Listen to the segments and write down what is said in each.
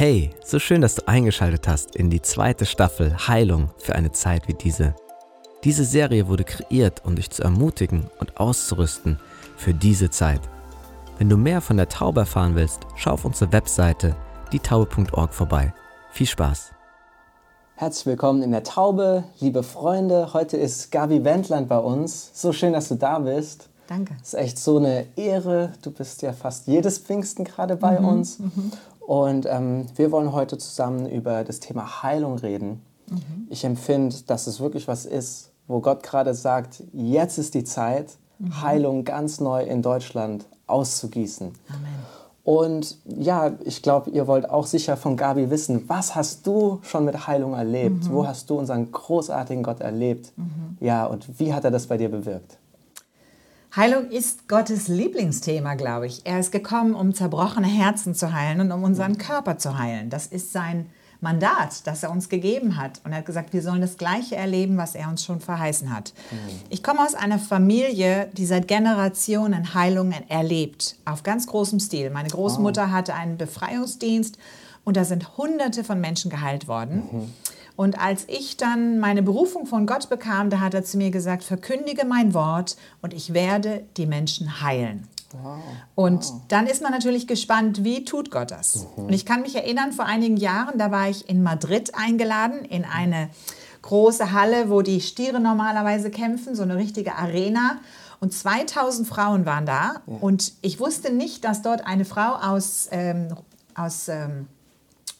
Hey, so schön, dass du eingeschaltet hast in die zweite Staffel Heilung für eine Zeit wie diese. Diese Serie wurde kreiert, um dich zu ermutigen und auszurüsten für diese Zeit. Wenn du mehr von der Taube erfahren willst, schau auf unsere Webseite dietaube.org vorbei. Viel Spaß! Herzlich willkommen in der Taube, liebe Freunde. Heute ist Gabi Wendland bei uns. So schön, dass du da bist. Danke. Es ist echt so eine Ehre. Du bist ja fast jedes Pfingsten gerade bei Mhm, uns. Und ähm, wir wollen heute zusammen über das Thema Heilung reden. Mhm. Ich empfinde, dass es wirklich was ist, wo Gott gerade sagt, jetzt ist die Zeit, Mhm. Heilung ganz neu in Deutschland auszugießen. Amen. Und ja, ich glaube, ihr wollt auch sicher von Gabi wissen, was hast du schon mit Heilung erlebt? Mhm. Wo hast du unseren großartigen Gott erlebt? Ja, und wie hat er das bei dir bewirkt? Heilung ist Gottes Lieblingsthema, glaube ich. Er ist gekommen, um zerbrochene Herzen zu heilen und um unseren Körper zu heilen. Das ist sein Mandat, das er uns gegeben hat. Und er hat gesagt, wir sollen das Gleiche erleben, was er uns schon verheißen hat. Ich komme aus einer Familie, die seit Generationen Heilungen erlebt, auf ganz großem Stil. Meine Großmutter hatte einen Befreiungsdienst und da sind Hunderte von Menschen geheilt worden. Und als ich dann meine Berufung von Gott bekam, da hat er zu mir gesagt, verkündige mein Wort und ich werde die Menschen heilen. Und dann ist man natürlich gespannt, wie tut Gott das? Und ich kann mich erinnern, vor einigen Jahren, da war ich in Madrid eingeladen, in eine große Halle, wo die Stiere normalerweise kämpfen, so eine richtige Arena. Und 2000 Frauen waren da. Und ich wusste nicht, dass dort eine Frau aus, ähm, aus ähm,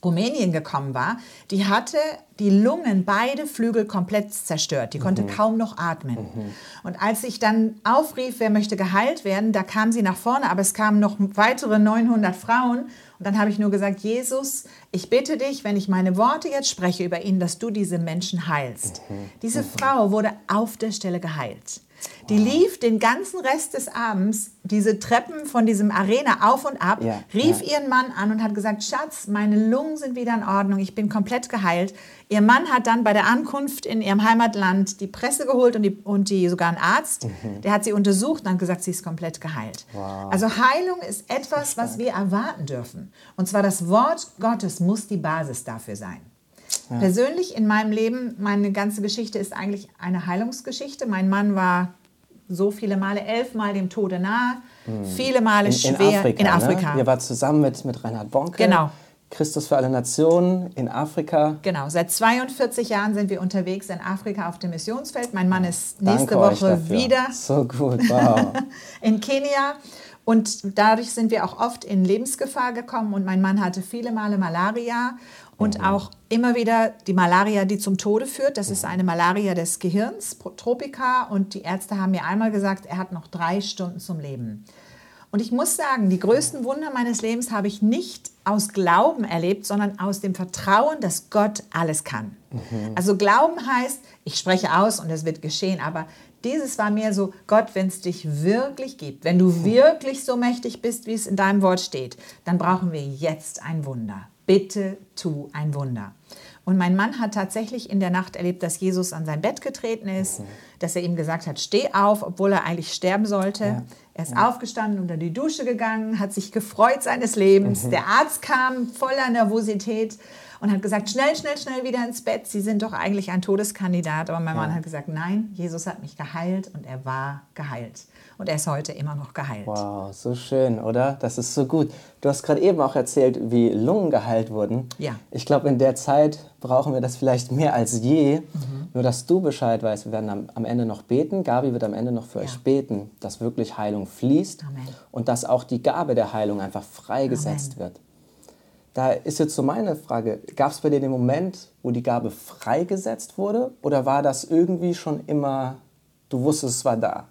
Rumänien gekommen war, die hatte die Lungen, beide Flügel komplett zerstört. Die konnte kaum noch atmen. Und als ich dann aufrief, wer möchte geheilt werden, da kam sie nach vorne, aber es kamen noch weitere 900 Frauen. Und dann habe ich nur gesagt, Jesus, ich bitte dich, wenn ich meine Worte jetzt spreche über ihn, dass du diese Menschen heilst. Diese Frau wurde auf der Stelle geheilt. Die lief den ganzen Rest des Abends diese Treppen von diesem Arena auf und ab, Ja, rief ja. ihren Mann an und hat gesagt, Schatz, meine Lungen sind wieder in Ordnung, ich bin komplett geheilt. Ihr Mann hat dann bei der Ankunft in ihrem Heimatland die Presse geholt und, die, und die, sogar einen Arzt, der hat sie untersucht und hat gesagt, sie ist komplett geheilt. Also Heilung ist etwas, was wir erwarten dürfen. Und zwar das Wort Gottes muss die Basis dafür sein. Persönlich in meinem Leben, meine ganze Geschichte ist eigentlich eine Heilungsgeschichte. Mein Mann war so viele Male, elfmal dem Tode nahe, viele Male In, schwer in Afrika. in Afrika. Ne? Ihr wart zusammen mit, mit Reinhard Bonke. Genau. Christus für alle Nationen in Afrika. Genau, seit 42 Jahren sind wir unterwegs in Afrika auf dem Missionsfeld. Mein Mann ist nächste Danke Woche wieder So gut, wow. in Kenia. Und dadurch sind wir auch oft in Lebensgefahr gekommen. Und mein Mann hatte viele Male Malaria und Mhm. auch immer wieder die Malaria, die zum Tode führt. Das ist eine Malaria des Gehirns, Tropika. Und die Ärzte haben mir einmal gesagt, er hat noch drei Stunden zum Leben. Und ich muss sagen, die größten Wunder meines Lebens habe ich nicht aus Glauben erlebt, sondern aus dem Vertrauen, dass Gott alles kann. Also Glauben heißt, ich spreche aus und es wird geschehen, aber dieses war mir so, Gott, wenn es dich wirklich gibt, wenn du wirklich so mächtig bist, wie es in deinem Wort steht, dann brauchen wir jetzt ein Wunder. Bitte tu ein Wunder. Und mein Mann hat tatsächlich in der Nacht erlebt, dass Jesus an sein Bett getreten ist, dass er ihm gesagt hat, steh auf, obwohl er eigentlich sterben sollte. Er ist aufgestanden, unter die Dusche gegangen, hat sich gefreut seines Lebens. Der Arzt kam voller Nervosität und hat gesagt, schnell, schnell, schnell wieder ins Bett. Sie sind doch eigentlich ein Todeskandidat. Aber mein Mann hat gesagt, nein, Jesus hat mich geheilt und er war geheilt. Und er ist heute immer noch geheilt. Wow, so schön, oder? Das ist so gut. Du hast gerade eben auch erzählt, wie Lungen geheilt wurden. Ja. Ich glaube, in der Zeit brauchen wir das vielleicht mehr als je. Mhm. Nur, dass du Bescheid weißt. Wir werden am, am Ende noch beten. Gabi wird am Ende noch für Ja. euch beten, dass wirklich Heilung fließt Amen. und dass auch die Gabe der Heilung einfach freigesetzt Amen. wird. Da ist jetzt so meine Frage, gab es bei dir den Moment, wo die Gabe freigesetzt wurde? Oder war das irgendwie schon immer, du wusstest, es war da?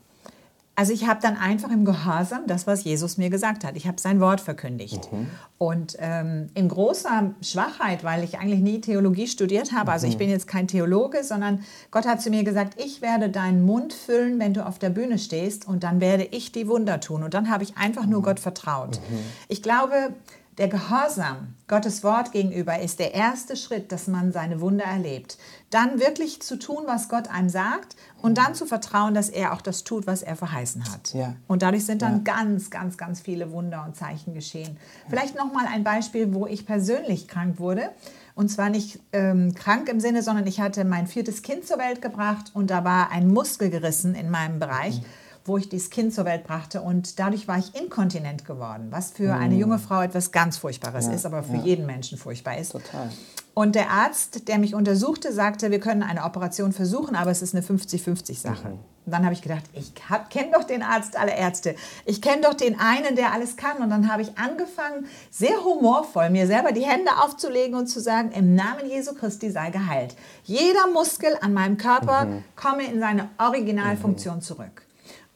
Also ich habe dann einfach im Gehorsam das, was Jesus mir gesagt hat. Ich habe sein Wort verkündigt. Und ähm, in großer Schwachheit, weil ich eigentlich nie Theologie studiert habe, also ich bin jetzt kein Theologe, sondern Gott hat zu mir gesagt, ich werde deinen Mund füllen, wenn du auf der Bühne stehst und dann werde ich die Wunder tun. Und dann habe ich einfach nur Gott vertraut. Ich glaube, Der Gehorsam Gottes Wort gegenüber ist der erste Schritt, dass man seine Wunder erlebt. Dann wirklich zu tun, was Gott einem sagt und dann zu vertrauen, dass er auch das tut, was er verheißen hat. Ja. Und dadurch sind dann Ja. ganz, ganz, ganz viele Wunder und Zeichen geschehen. Vielleicht noch mal ein Beispiel, wo ich persönlich krank wurde. Und zwar nicht ähm, krank im Sinne, sondern ich hatte mein viertes Kind zur Welt gebracht und da war ein Muskel gerissen in meinem Bereich, wo ich dieses Kind zur Welt brachte. Und dadurch war ich inkontinent geworden, was für eine junge Frau etwas ganz Furchtbares Ja, ist, aber für ja. jeden Menschen furchtbar ist. Total. Und der Arzt, der mich untersuchte, sagte, wir können eine Operation versuchen, aber es ist eine 50-50-Sache. Und dann habe ich gedacht, ich kenne doch den Arzt aller Ärzte. Ich kenne doch den einen, der alles kann. Und dann habe ich angefangen, sehr humorvoll mir selber die Hände aufzulegen und zu sagen, im Namen Jesu Christi sei geheilt. Jeder Muskel an meinem Körper komme in seine Originalfunktion zurück.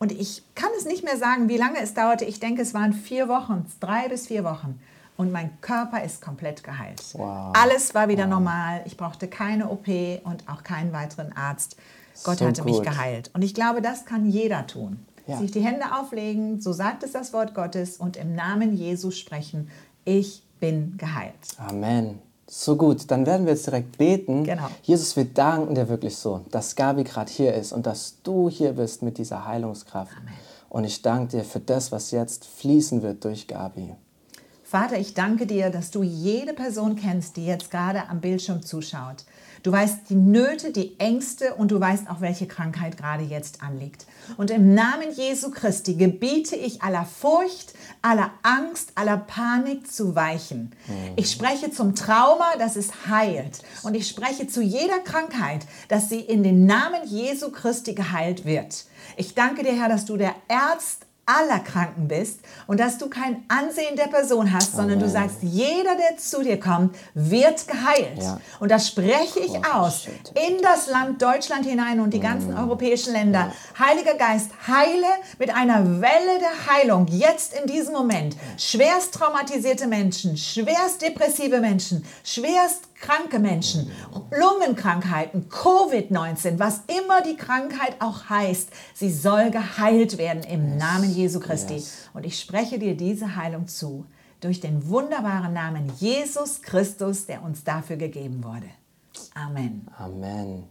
Und ich kann es nicht mehr sagen, wie lange es dauerte. Ich denke, es waren vier Wochen, drei bis vier Wochen. Und mein Körper ist komplett geheilt. Wow. Alles war wieder normal. Ich brauchte keine OP und auch keinen weiteren Arzt. Gott So hatte mich gut. geheilt. Und ich glaube, das kann jeder tun. Ja. Sich die Hände auflegen, so sagt es das Wort Gottes, und im Namen Jesu sprechen, ich bin geheilt. Amen. So gut, dann werden wir jetzt direkt beten. Genau. Jesus, wir danken dir wirklich so, dass Gabi gerade hier ist und dass du hier bist mit dieser Heilungskraft. Und ich danke dir für das, was jetzt fließen wird durch Gabi. Vater, ich danke dir, dass du jede Person kennst, die jetzt gerade am Bildschirm zuschaut. Du weißt die Nöte, die Ängste und du weißt auch, welche Krankheit gerade jetzt anliegt. Und im Namen Jesu Christi gebiete ich aller Furcht, aller Angst, aller Panik zu weichen. Ich spreche zum Trauma, dass es heilt. Und ich spreche zu jeder Krankheit, dass sie in den Namen Jesu Christi geheilt wird. Ich danke dir, Herr, dass du der Arzt aller Kranken bist und dass du kein Ansehen der Person hast, sondern du sagst, jeder, der zu dir kommt, wird geheilt. Ja. Und das spreche ich Oh, aus shit. in das Land Deutschland hinein und die ganzen europäischen Länder. Heiliger Geist, heile mit einer Welle der Heilung jetzt in diesem Moment. Schwerst traumatisierte Menschen, schwerst depressive Menschen, schwerst kranke Menschen, Lungenkrankheiten, Covid-19, was immer die Krankheit auch heißt, sie soll geheilt werden im Namen Jesu Christi. Yes. Und ich spreche dir diese Heilung zu durch den wunderbaren Namen Jesus Christus, der uns dafür gegeben wurde. Amen. Amen.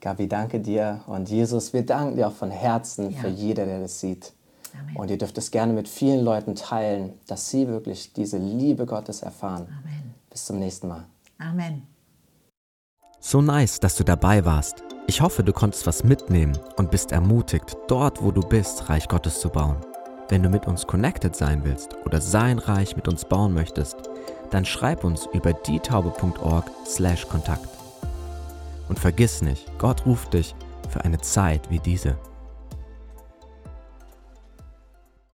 Gabi, danke dir. Und Jesus, wir danken dir auch von Herzen Ja. für jeder, der das sieht. Amen. Und ihr dürft es gerne mit vielen Leuten teilen, dass sie wirklich diese Liebe Gottes erfahren. Amen. Bis zum nächsten Mal. Amen. So nice, dass du dabei warst. Ich hoffe, du konntest was mitnehmen und bist ermutigt, dort, wo du bist, Reich Gottes zu bauen. Wenn du mit uns connected sein willst oder sein Reich mit uns bauen möchtest, dann schreib uns über dietaube.org/kontakt. Und vergiss nicht, Gott ruft dich für eine Zeit wie diese.